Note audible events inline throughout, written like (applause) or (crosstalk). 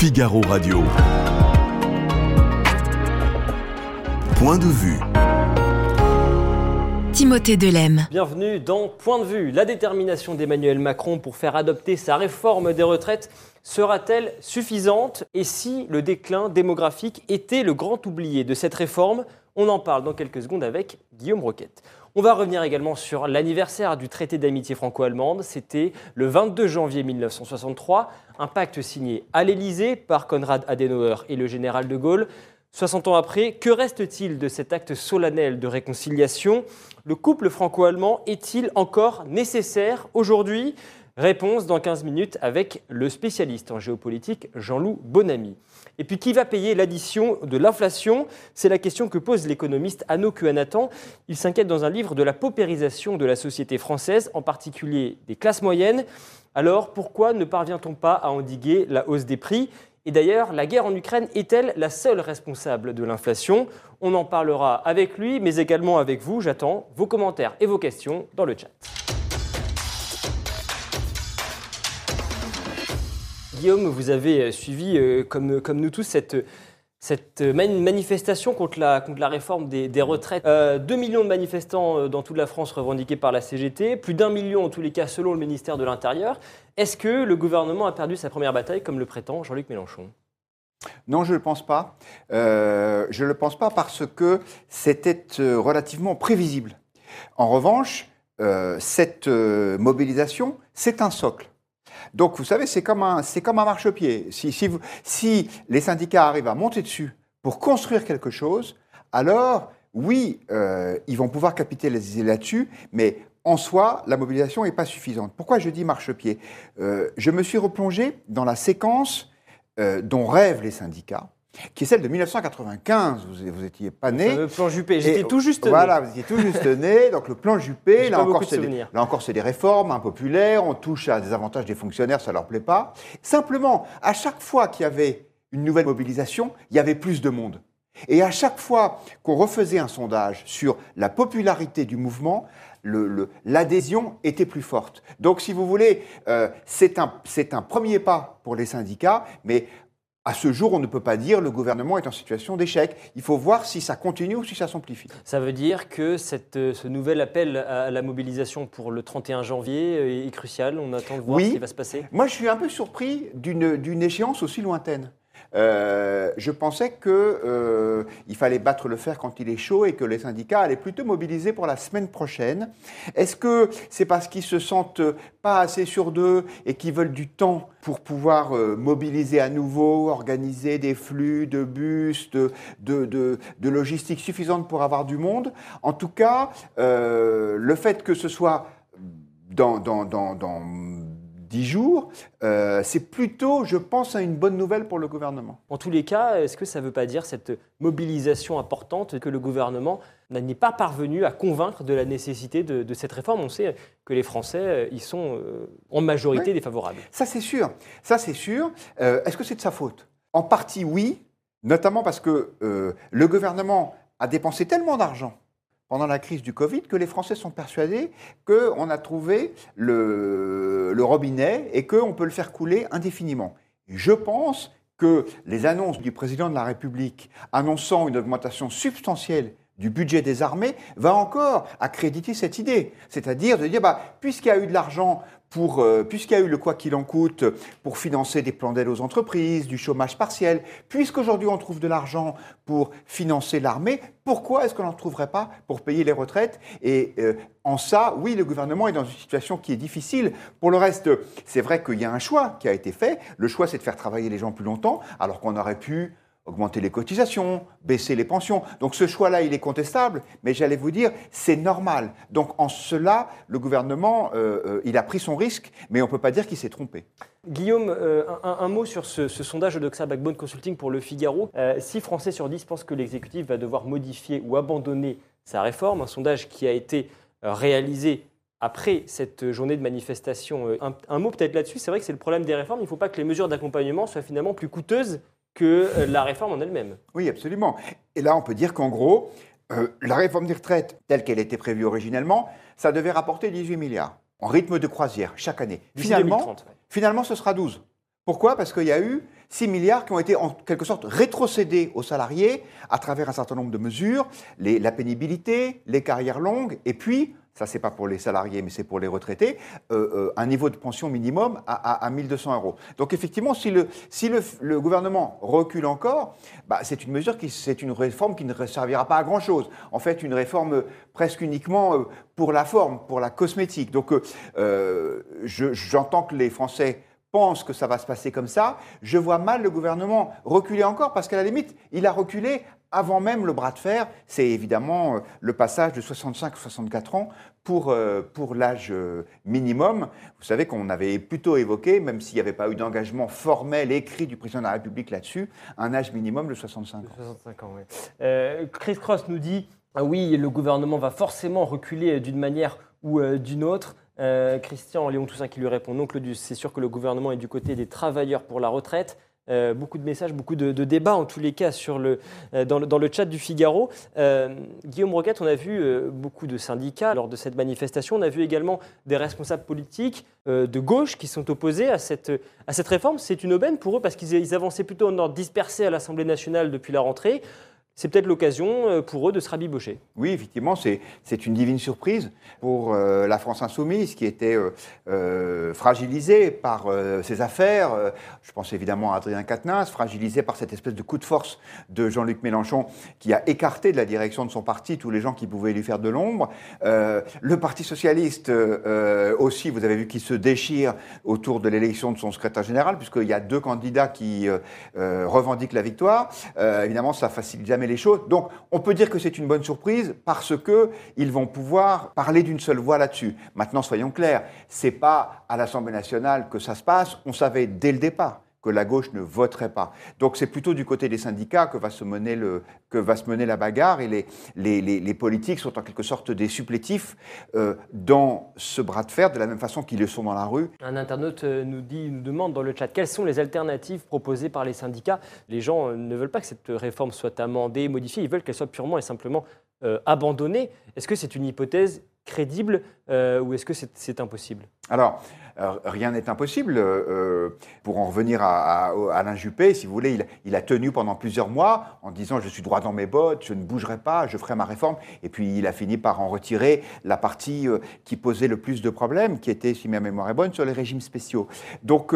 Figaro Radio. Point de vue. Timothée Delem. Bienvenue dans Point de vue. La détermination d'Emmanuel Macron pour faire adopter sa réforme des retraites sera-t-elle suffisante? Et si le déclin démographique était le grand oublié de cette réforme? On en parle dans quelques secondes avec Guillaume Roquette. On va revenir également sur l'anniversaire du traité d'amitié franco-allemande. C'était le 22 janvier 1963, un pacte signé à l'Élysée par Konrad Adenauer et le général de Gaulle. 60 ans après, que reste-t-il de cet acte solennel de réconciliation? Le couple franco-allemand est-il encore nécessaire aujourd'hui? Réponse dans 15 minutes avec le spécialiste en géopolitique Jean-Loup Bonamy. Et puis qui va payer l'addition de l'inflation? C'est la question que pose l'économiste Anno Kuanatan. Il s'inquiète dans un livre de la paupérisation de la société française, en particulier des classes moyennes. Alors pourquoi ne parvient-on pas à endiguer la hausse des prix? Et d'ailleurs, la guerre en Ukraine est-elle la seule responsable de l'inflation? On en parlera avec lui, mais également avec vous. J'attends vos commentaires et vos questions dans le chat. Guillaume, vous avez suivi, euh, comme, comme nous tous, cette, cette manifestation contre la, contre la réforme des, retraites. Euh, 2 millions de manifestants euh, dans toute la France revendiqués par la CGT, plus d'un million en tous les cas selon le ministère de l'Intérieur. Est-ce que le gouvernement a perdu sa première bataille comme le prétend Jean-Luc Mélenchon? Non, je ne le pense pas. Euh, je ne le pense pas parce que c'était euh, relativement prévisible. En revanche, cette mobilisation, c'est un socle. Donc, vous savez, c'est comme un, c'est comme un marchepied. Si, si, les syndicats arrivent à monter dessus pour construire quelque chose, alors, oui, euh, ils vont pouvoir capitaliser là-dessus, mais en soi, la mobilisation n'est pas suffisante. Pourquoi je dis marchepied? Euh, Je me suis replongé dans la séquence euh, dont rêvent les syndicats qui est celle de 1995. Vous n'étiez pas né. Le plan Juppé, j'étais tout juste né. Voilà, vous étiez tout juste né. Donc le plan Juppé, là encore, c'est des, là encore, c'est des réformes impopulaires. On touche à des avantages des fonctionnaires, ça leur plaît pas. Simplement, à chaque fois qu'il y avait une nouvelle mobilisation, il y avait plus de monde. Et à chaque fois qu'on refaisait un sondage sur la popularité du mouvement, l'adhésion le, était plus forte. Donc, si vous voulez, euh, c'est un, un premier pas pour les syndicats, mais à ce jour, on ne peut pas dire le gouvernement est en situation d'échec. Il faut voir si ça continue ou si ça s'amplifie. Ça veut dire que cette, euh, ce nouvel appel à la mobilisation pour le 31 janvier euh, est crucial. On attend de voir ce qui va se passer. Moi, je suis un peu surpris d'une échéance aussi lointaine. Euh, je pensais qu'il euh, fallait battre le fer quand il est chaud et que les syndicats allaient plutôt mobiliser pour la semaine prochaine. Est-ce que c'est parce qu'ils se sentent pas assez sûrs d'eux et qu'ils veulent du temps pour pouvoir euh, mobiliser à nouveau, organiser des flux de bus, de, de, de, logistique suffisante pour avoir du monde? En tout cas, le fait que ce soit dans, dans, dans 10 jours, euh, c'est plutôt, je pense, une bonne nouvelle pour le gouvernement. En tous les cas, est-ce que ça ne veut pas dire cette mobilisation importante que le gouvernement n'est pas parvenu à convaincre de la nécessité de, cette réforme? On sait que les Français euh, y sont euh, en majorité défavorables. Ça, c'est sûr. Ça, c'est sûr. est-ce que c'est de sa faute? En partie, oui, notamment parce que le gouvernement a dépensé tellement d'argent pendant la crise du Covid que les Français sont persuadés qu'on a trouvé le, robinet et qu'on peut le faire couler indéfiniment. Je pense que les annonces du président de la République annonçant une augmentation substantielle du budget des armées va encore accréditer cette idée. C'est-à-dire de dire, bah, puisqu'il y a eu de l'argent euh, puisqu'il y a eu le quoi qu'il en coûte pour financer des plans d'aide aux entreprises, du chômage partiel, puisqu'aujourd'hui on trouve de l'argent pour financer l'armée, pourquoi est-ce qu'on n'en trouverait pas pour payer les retraites? Et euh, en ça, oui, le gouvernement est dans une situation qui est difficile. Pour le reste, c'est vrai qu'il y a un choix qui a été fait. Le choix, c'est de faire travailler les gens plus longtemps, alors qu'on aurait pu augmenter les cotisations, baisser les pensions. Donc ce choix-là, il est contestable, mais j'allais vous dire, c'est normal. Donc en cela, le gouvernement, euh, euh, il a pris son risque, mais on ne peut pas dire qu'il s'est trompé. Guillaume, euh, un, mot sur ce, sondage de Doxa Backbone Consulting pour le Figaro. 6 Français sur 10 pensent que l'exécutif va devoir modifier ou abandonner sa réforme, un sondage qui a été réalisé après cette journée de manifestation. Un, un mot peut-être là-dessus, c'est vrai que c'est le problème des réformes, il ne faut pas que les mesures d'accompagnement soient finalement plus coûteuses que euh, la réforme en elle-même. Oui, absolument. Et là, on peut dire qu'en gros, euh, la réforme des retraites, telle qu'elle était prévue originellement, ça devait rapporter 18 milliards en rythme de croisière chaque année. Finalement, finalement, ce sera 12. Pourquoi? Parce qu'il y a eu 6 milliards qui ont été en quelque sorte rétrocédés aux salariés à travers un certain nombre de mesures, la pénibilité, les carrières longues, et puis, ça c'est pas pour les salariés mais c'est pour les retraités, euh, euh, un niveau de pension minimum à, à, à 1200 euros. Donc effectivement, si le, si le, gouvernement recule encore, bah, c'est une mesure qui, c'est une réforme qui ne servira pas à grand chose. En fait, une réforme euh, presque uniquement pour la forme, pour la cosmétique. Donc je- j'entends que les Français pensent que ça va se passer comme ça. Je vois mal le gouvernement reculer encore parce qu'à la limite, il a reculé avant même le bras de fer. C'est évidemment euh, le passage de 65 à 64 ans pour, euh, pour l'âge euh, minimum. Vous savez qu'on avait plutôt évoqué, même s'il n'y avait pas eu d'engagement formel écrit du président de la République là-dessus, un âge minimum de 65 ans. 65 ans, Chris Cross nous dit ah oui, le gouvernement va forcément reculer d'une manière ou d'une autre. Euh, Christian Léon Toussaint qui lui répond non, Claudius, c'est sûr que le gouvernement est du côté des travailleurs pour la retraite. Euh, beaucoup de messages, beaucoup de, débats en tous les cas sur le, euh, dans, le, dans le chat du Figaro. Guillaume Roquette, on a vu beaucoup de syndicats lors de cette manifestation. On a vu également des responsables politiques de gauche qui sont opposés à cette, à cette réforme. C'est une aubaine pour eux parce qu'ils ils avançaient plutôt en ordre dispersé à l'Assemblée nationale depuis la rentrée. C'est peut-être l'occasion euh, pour eux de se rabibocher. Oui, effectivement, c'est une divine surprise pour euh, la France insoumise qui était euh, fragilisée par ses affaires. Je pense évidemment à Adrien Quatennens, fragilisée par cette espèce de coup de force de Jean-Luc Mélenchon qui a écarté de la direction de son parti tous les gens qui pouvaient lui faire de l'ombre. Le Parti socialiste aussi, vous avez vu qu'il se déchire autour de l'élection de son secrétaire général, puisqu'il y a deux candidats qui revendiquent la victoire. Évidemment, ça facilite jamais Donc, on peut dire que c'est une bonne surprise parce que ils vont pouvoir parler d'une seule voix là-dessus. Maintenant, soyons clairs, c'est pas à l'Assemblée nationale que ça se passe. On savait dès le départ que la gauche ne voterait pas. Donc c'est plutôt du côté des syndicats que va se mener, le, que va se mener la bagarre et les, les, les, politiques sont en quelque sorte des supplétifs euh, dans ce bras de fer de la même façon qu'ils le sont dans la rue. Un internaute euh, nous, dit, nous demande dans le chat quelles sont les alternatives proposées par les syndicats? Les gens euh, ne veulent pas que cette réforme soit amendée, modifiée, ils veulent qu'elle soit purement et simplement abandonnée. Est-ce que c'est une hypothèse crédible euh, ou est-ce que c'est impossible? Alors, euh, rien n'est impossible. Euh, pour en revenir à, Alain Juppé, si vous voulez, il, a tenu pendant plusieurs mois en disant je suis droit dans mes bottes, je ne bougerai pas, je ferai ma réforme. Et puis il a fini par en retirer la partie qui posait le plus de problèmes, qui était, si ma mémoire est bonne, sur les régimes spéciaux. Donc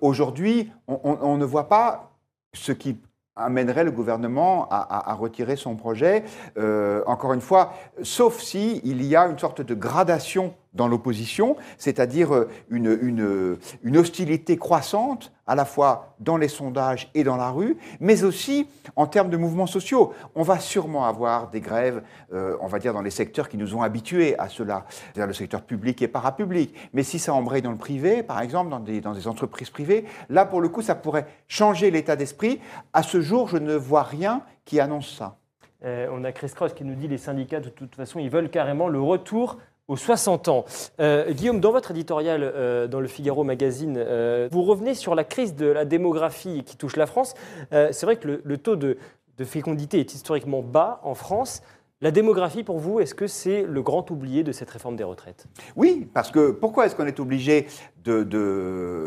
aujourd'hui, on ne voit pas ce qui amènerait le gouvernement à, retirer son projet. Euh, encore une fois, sauf si il y a une sorte de gradation dans l'opposition, c'est-à-dire une, une, une, hostilité croissante, à la fois dans les sondages et dans la rue, mais aussi en termes de mouvements sociaux. On va sûrement avoir des grèves, euh, on va dire, dans les secteurs qui nous ont habitués à cela, c'est-à-dire le secteur public et parapublic. Mais si ça embraye dans le privé, par exemple, dans des, dans des entreprises privées, là, pour le coup, ça pourrait changer l'état d'esprit. À ce jour, je ne vois rien qui annonce ça. Euh, on a Chris Cross qui nous dit les syndicats, de toute façon, ils veulent carrément le retour aux 60 ans. Euh, Guillaume, dans votre éditorial euh, dans le Figaro Magazine, euh, vous revenez sur la crise de la démographie qui touche la France. C'est vrai que le, le taux de, de, fécondité est historiquement bas en France. La démographie, pour vous, est-ce que c'est le grand oublié de cette réforme des retraites? Oui, parce que pourquoi est-ce qu'on est obligé de,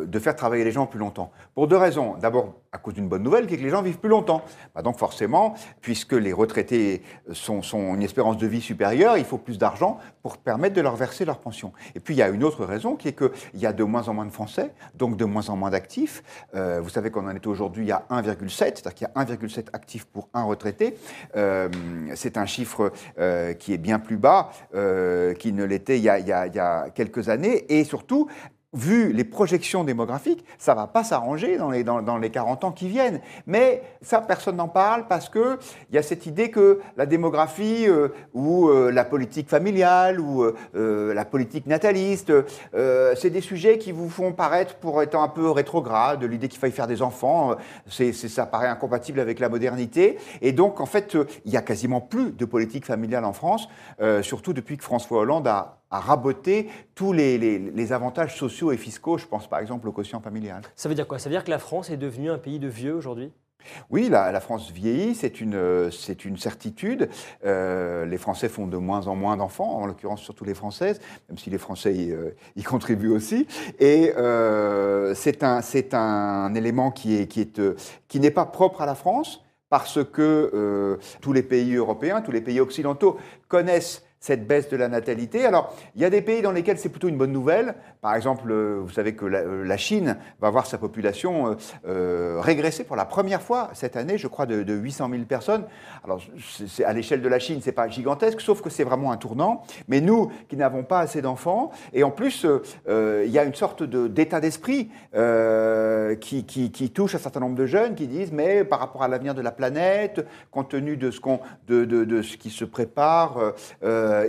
de, faire travailler les gens plus longtemps Pour deux raisons. D'abord, à cause d'une bonne nouvelle, qui est que les gens vivent plus longtemps. Bah donc forcément, puisque les retraités sont, une espérance de vie supérieure, il faut plus d'argent pour permettre de leur verser leur pension. Et puis il y a une autre raison qui est qu'il y a de moins en moins de Français, donc de moins en moins d'actifs. Euh, vous savez qu'on en est aujourd'hui à 1,7, c'est-à-dire qu'il y a 1,7 actifs pour un retraité. Euh, C'est un chiffre euh, qui est bien plus bas qu'il ne l'était il, il, y a quelques années. Et surtout, vu les projections démographiques, ça va pas s'arranger dans les, dans, dans les 40 ans qui viennent. Mais ça, personne n'en parle parce qu'il y a cette idée que la démographie euh, ou euh, la politique familiale ou euh, la politique nataliste, c'est des sujets qui vous font paraître pour être un peu rétrograde, l'idée qu'il faille faire des enfants, c'est, ça paraît incompatible avec la modernité. Et donc, en fait, il y a quasiment plus de politique familiale en France, surtout depuis que François Hollande a à raboter tous les, les, les, avantages sociaux et fiscaux. Je pense par exemple au quotient familial. Ça veut dire quoi? Ça veut dire que la France est devenue un pays de vieux aujourd'hui? Oui, la, France vieillit, c'est une, c'est une certitude. Euh, les Français font de moins en moins d'enfants, en l'occurrence surtout les Françaises, même si les Français y, euh, contribuent aussi. Et euh, c'est un, c'est un élément qui, est, qui, est, qui n'est pas propre à la France, parce que tous les pays européens, tous les pays occidentaux connaissent cette baisse de la natalité. Alors, il y a des pays dans lesquels c'est plutôt une bonne nouvelle. Par exemple, euh, vous savez que la, euh, Chine va voir sa population euh, régresser pour la première fois cette année, je crois, de, 800 000 personnes. Alors, c'est, à l'échelle de la Chine, c'est pas gigantesque, sauf que c'est vraiment un tournant. Mais nous, qui n'avons pas assez d'enfants, et en plus, il y a une sorte d'état d'esprit qui, touche un certain nombre de jeunes qui disent, mais par rapport à l'avenir de la planète, compte tenu de ce, qu'on, de, de, ce qui se prépare,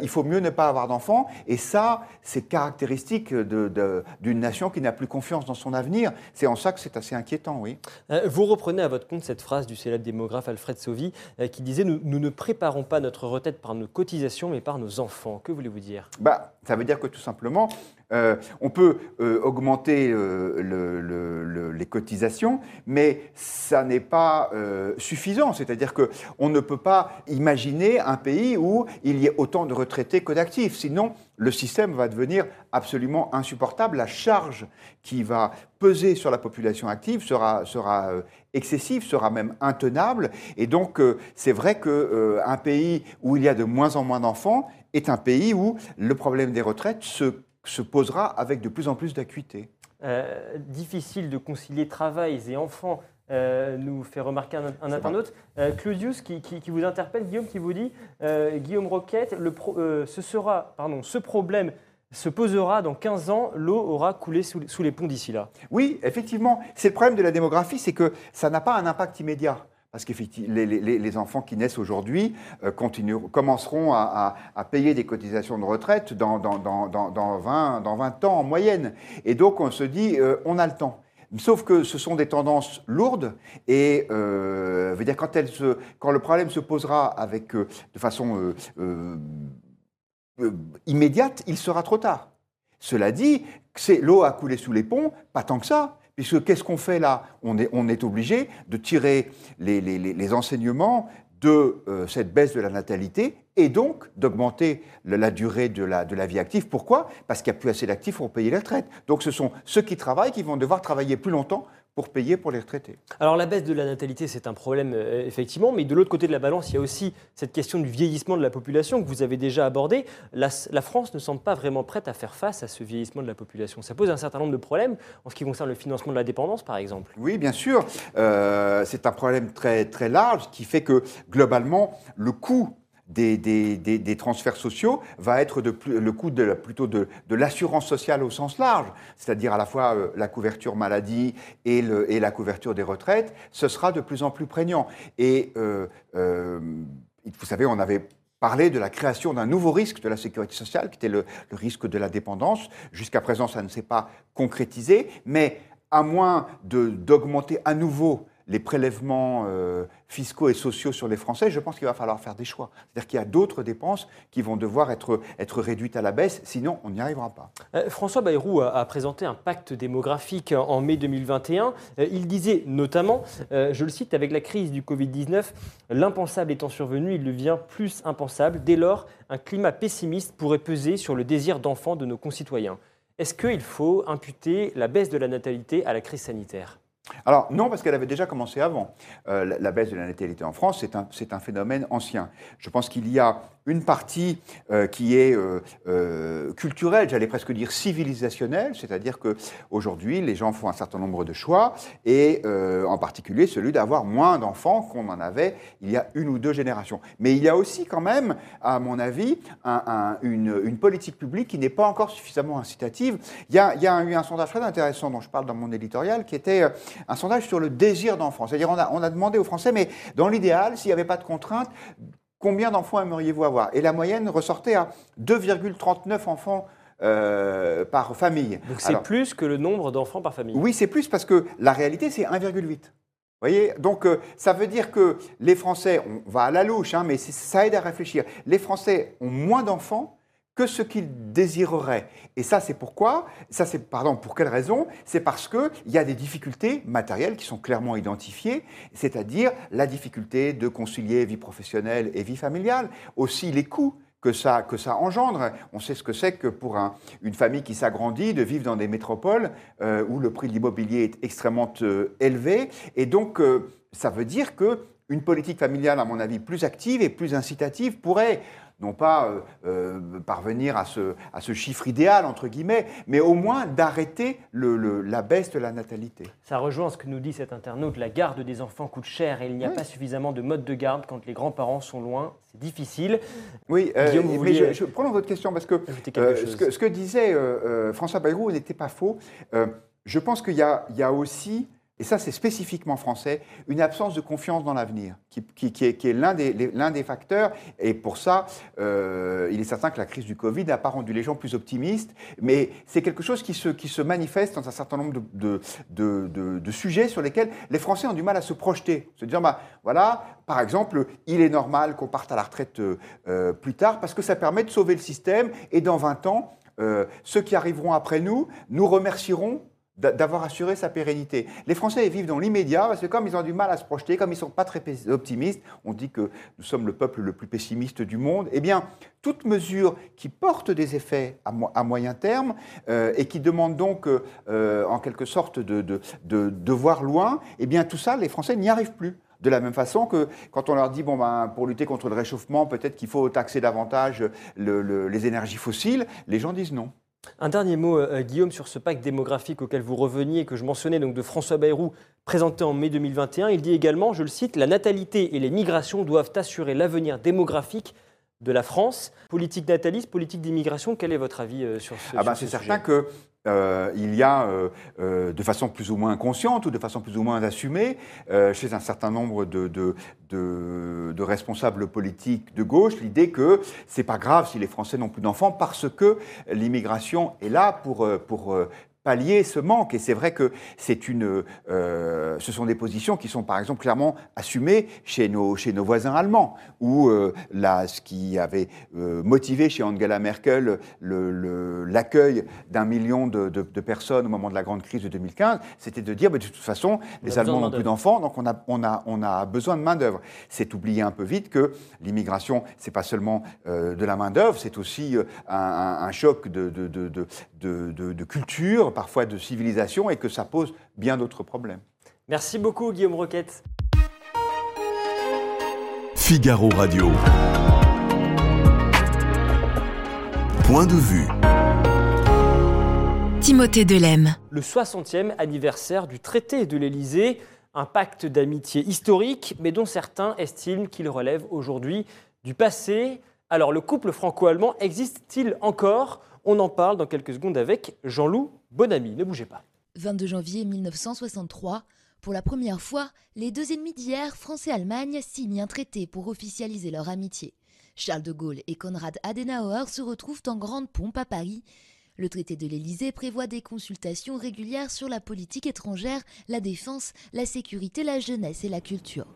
il faut mieux ne pas avoir d'enfants. Et ça, c'est caractéristique d'une nation qui n'a plus confiance dans son avenir. C'est en ça que c'est assez inquiétant, oui. Euh, vous reprenez à votre compte cette phrase du célèbre démographe Alfred Sauvy euh, qui disait nous, ne préparons pas notre retraite par nos cotisations, mais par nos enfants. Que voulez-vous dire? Bah, Ça veut dire que tout simplement, euh, on peut euh, augmenter euh, les cotisations, mais ça n'est pas suffisant. C'est-à-dire qu'on ne peut pas imaginer un pays où il y ait autant de retraités que d'actifs. Sinon, le système va devenir absolument insupportable. La charge qui va peser sur la population active sera, sera excessive, sera même intenable. Et donc, c'est vrai qu'un pays où il y a de moins en moins d'enfants est un pays où le problème des retraites se se posera avec de plus en plus d'acuité. Euh, difficile de concilier travail et enfants, euh, nous fait remarquer un, un internaute. Euh, Claudius qui, vous interpelle, Guillaume qui vous dit, Guillaume Roquette, le ce, sera, pardon, ce problème se posera dans 15 ans, l'eau aura coulé sous, sous les ponts d'ici là. Oui, effectivement, c'est le problème de la démographie, c'est que ça n'a pas un impact immédiat. Parce que les, enfants qui naissent aujourd'hui euh, commenceront à, payer des cotisations de retraite dans, dans, dans, dans, 20, dans 20 ans en moyenne. Et donc on se dit, euh, on a le temps. Sauf que ce sont des tendances lourdes et euh, veut dire quand, elles quand le problème se posera avec, de façon immédiate, il sera trop tard. Cela dit, l'eau a coulé sous les ponts, pas tant que ça. Puisque qu'est-ce qu'on fait là on est, obligé de tirer les, enseignements de euh, cette baisse de la natalité et donc d'augmenter la, durée de la, de la, vie active. Pourquoi? Parce qu'il n'y a plus assez d'actifs pour payer les retraites. Donc ce sont ceux qui travaillent qui vont devoir travailler plus longtemps pour payer pour les retraités. Alors la baisse de la natalité, c'est un problème euh, effectivement, mais de l'autre côté de la balance, il y a aussi cette question du vieillissement de la population que vous avez déjà abordée. La, France ne semble pas vraiment prête à faire face à ce vieillissement de la population. Ça pose un certain nombre de problèmes en ce qui concerne le financement de la dépendance, par exemple. Oui, bien sûr. Euh, c'est un problème très, très large qui fait que globalement, le coût des, des, transferts sociaux va être de le coût de, plutôt de, de l'assurance sociale au sens large, c'est-à-dire à la fois euh, la couverture maladie et, le, et, la couverture des retraites, ce sera de plus en plus prégnant. Et euh, euh, vous savez, on avait parlé de la création d'un nouveau risque de la sécurité sociale, qui était le, le risque de la dépendance. Jusqu'à présent, ça ne s'est pas concrétisé, mais à moins d'augmenter à nouveau les prélèvements euh, fiscaux et sociaux sur les Français, je pense qu'il va falloir faire des choix. C'est-à-dire qu'il y a d'autres dépenses qui vont devoir être, être réduites à la baisse, sinon on n'y arrivera pas. Euh, François Bayrou a, présenté un pacte démographique en mai 2021. Euh, il disait notamment, je le cite, avec la crise du Covid-19, l'impensable étant survenu, il devient plus impensable. Dès lors, un climat pessimiste pourrait peser sur le désir d'enfant de nos concitoyens. Est-ce qu'il faut imputer la baisse de la natalité à la crise sanitaire? Alors non, parce qu'elle avait déjà commencé avant. Euh, la, baisse de la natalité en France, c'est un, un, phénomène ancien. Je pense qu'il y a une partie euh, qui est euh, culturelle, j'allais presque dire civilisationnelle, c'est-à-dire que aujourd'hui les gens font un certain nombre de choix, et en particulier celui d'avoir moins d'enfants qu'on en avait il y a une ou deux générations. Mais il y a aussi quand même, à mon avis, une, politique publique qui n'est pas encore suffisamment incitative. Il y a, il y a eu un sondage très intéressant dont je parle dans mon éditorial, qui était un sondage sur le désir d'enfant. C'est-à-dire on a, on a demandé aux Français, mais dans l'idéal, s'il n'y avait pas de contraintes, combien d'enfants aimeriez-vous avoir? Et la moyenne ressortait à 2,39 enfants euh, par famille. Donc c'est plus que le nombre d'enfants par famille Oui, c'est plus parce que la réalité, c'est 1,8. voyez? Donc euh, ça veut dire que les Français, on va à la louche, hein, mais ça aide à réfléchir. Les Français ont moins d'enfants que ce qu'ils désireraient. Et ça, c'est pourquoi Ça, c'est pardon. Pour quelle raison? C'est parce que il y a des difficultés matérielles qui sont clairement identifiées, c'est-à-dire la difficulté de concilier vie professionnelle et vie familiale, aussi les coûts que ça, que ça engendre. On sait ce que c'est que pour un- une famille qui s'agrandit de vivre dans des métropoles euh, où le prix de l'immobilier est extrêmement euh, élevé. Et donc, euh, ça veut dire que une politique familiale, à mon avis, plus active et plus incitative pourrait non pas euh, euh, parvenir à ce, à ce chiffre idéal, entre guillemets, mais au moins d'arrêter le- le- la baisse de la natalité. Ça rejoint ce que nous dit cet internaute, la garde des enfants coûte cher et il n'y a Oui. pas suffisamment de modes de garde quand les grands-parents sont loin, c'est difficile. Oui, euh, Guillaume, mais vouliez- je, je prolonge votre question parce que ce, que, ce que disait François Bayrou n'était pas faux. Je pense qu'il y, a- il y a aussi, et ça c'est spécifiquement français, une absence de confiance dans l'avenir, qui, est, l'un des, facteurs. Et pour ça, euh, il est certain que la crise du Covid n'a pas rendu les gens plus optimistes, mais c'est quelque chose qui se, qui se manifeste dans un certain nombre de, de- de- sujets sur lesquels les Français ont du mal à se projeter. Se dire, bah, voilà, par exemple, il est normal qu'on parte à la retraite euh, plus tard parce que ça permet de sauver le système et dans 20 ans, euh, ceux qui arriveront après nous nous remercieront d'avoir assuré sa pérennité. Les Français vivent dans l'immédiat parce que comme ils ont du mal à se projeter, comme ils ne sont pas très optimistes, on dit que nous sommes le peuple le plus pessimiste du monde, eh bien, toute mesure qui porte des effets à, mo- à moyen terme euh, et qui demande donc euh, en quelque sorte de, voir loin, eh bien tout ça, les Français n'y arrivent plus. De la même façon que quand on leur dit, bon, ben, pour lutter contre le réchauffement, peut-être qu'il faut taxer davantage le- le- les énergies fossiles, les gens disent non. Un dernier mot, euh, Guillaume, sur ce pacte démographique auquel vous reveniez, que je mentionnais, donc de François Bayrou, présenté en mai 2021. Il dit également, je le cite, La natalité et les migrations doivent assurer l'avenir démographique de la France. Politique nataliste, politique d'immigration, quel est votre avis euh, sur ce Ah ben, sur c'est ce certain que euh, il y a, euh, euh, de façon plus ou moins consciente ou de façon plus ou moins assumée, chez un certain nombre de, de, de- de responsables politiques de gauche, l'idée que c'est pas grave si les Français n'ont plus d'enfants parce que l'immigration est là pour, pour pallier ce manque. Et c'est vrai que c'est une, euh, ce sont des positions qui sont par exemple clairement assumées chez nos, chez nos voisins allemands, où euh, là, ce qui avait euh, motivé chez Angela Merkel le- le- l'accueil d'un million de, de- de personnes au moment de la grande crise de 2015, c'était de dire bah, de toute façon, On les Allemands n'ont plus d'enfants, donc on a, on, a, on a besoin de main-d'œuvre. C'est oublier un peu vite que l'immigration, c'est pas seulement euh, de la main-d'œuvre, c'est aussi euh, un, un- un choc de, de, de, de, de- de- de culture, parfois de civilisation, et que ça pose bien d'autres problèmes. Merci beaucoup, Guillaume Roquette. Figaro Radio. Point de vue. Timothée Delem. Le 60e anniversaire du traité de l'Élysée, un pacte d'amitié historique, mais dont certains estiment qu'il relève aujourd'hui du passé. Alors, le couple franco-allemand existe-t-il encore? On en parle dans quelques secondes avec Jean-Loup Bonamy. Ne bougez pas. 22 janvier 1963, pour la première fois, les deux ennemis d'hier, France et Allemagne, signent un traité pour officialiser leur amitié. Charles de Gaulle et Konrad Adenauer se retrouvent en grande pompe à Paris. Le traité de l'Élysée prévoit des consultations régulières sur la politique étrangère, la défense, la sécurité, la jeunesse et la culture.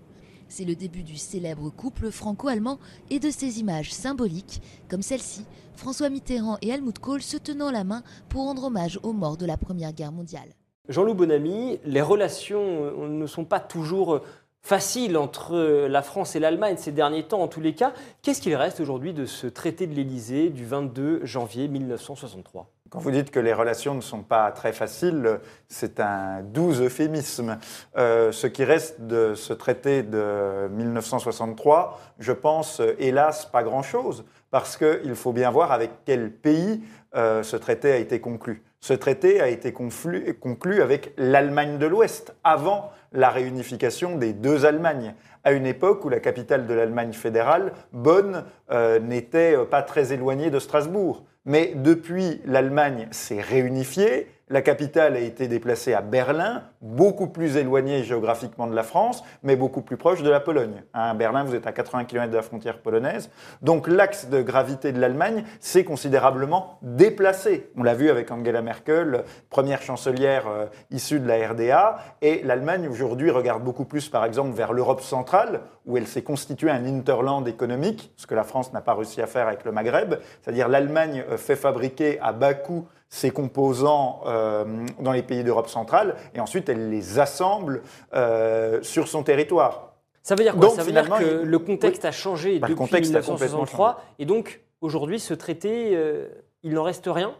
C'est le début du célèbre couple franco-allemand et de ses images symboliques, comme celle-ci, François Mitterrand et Helmut Kohl se tenant la main pour rendre hommage aux morts de la Première Guerre mondiale. Jean-Loup Bonamy, les relations euh, ne sont pas toujours euh, faciles entre euh, la France et l'Allemagne ces derniers temps, en tous les cas. Qu'est-ce qu'il reste aujourd'hui de ce traité de l'Élysée du 22 janvier 1963 Quand vous dites que les relations ne sont pas très faciles, c'est un doux euphémisme. Euh, ce qui reste de ce traité de 1963, je pense, euh, hélas, pas grand-chose, parce qu'il faut bien voir avec quel pays euh, ce traité a été conclu. Ce traité a été conclu avec l'Allemagne de l'Ouest, avant la réunification des deux Allemagnes, à une époque où la capitale de l'Allemagne fédérale, Bonn, euh, n'était euh, pas très éloignée de Strasbourg. Mais depuis, l'Allemagne s'est réunifiée, La capitale a été déplacée à Berlin, beaucoup plus éloignée géographiquement de la France, mais beaucoup plus proche de la Pologne. À Berlin, vous êtes à 80 km de la frontière polonaise. Donc l'axe de gravité de l'Allemagne s'est considérablement déplacé. On l'a vu avec Angela Merkel, première chancelière euh, issue de la RDA. Et l'Allemagne, aujourd'hui, regarde beaucoup plus, par exemple, vers l'Europe centrale, où elle s'est constituée un hinterland économique, ce que la France n'a pas réussi à faire avec le Maghreb. C'est-à-dire l'Allemagne euh, fait fabriquer à bas coût ses composants euh, dans les pays d'Europe centrale et ensuite elle les assemble euh, sur son territoire. Ça veut dire quoi? Donc, Ça veut dire finalement, que il- le contexte a changé Bah, le depuis contexte a complètement 1963 et donc aujourd'hui ce traité, euh, il n'en reste rien?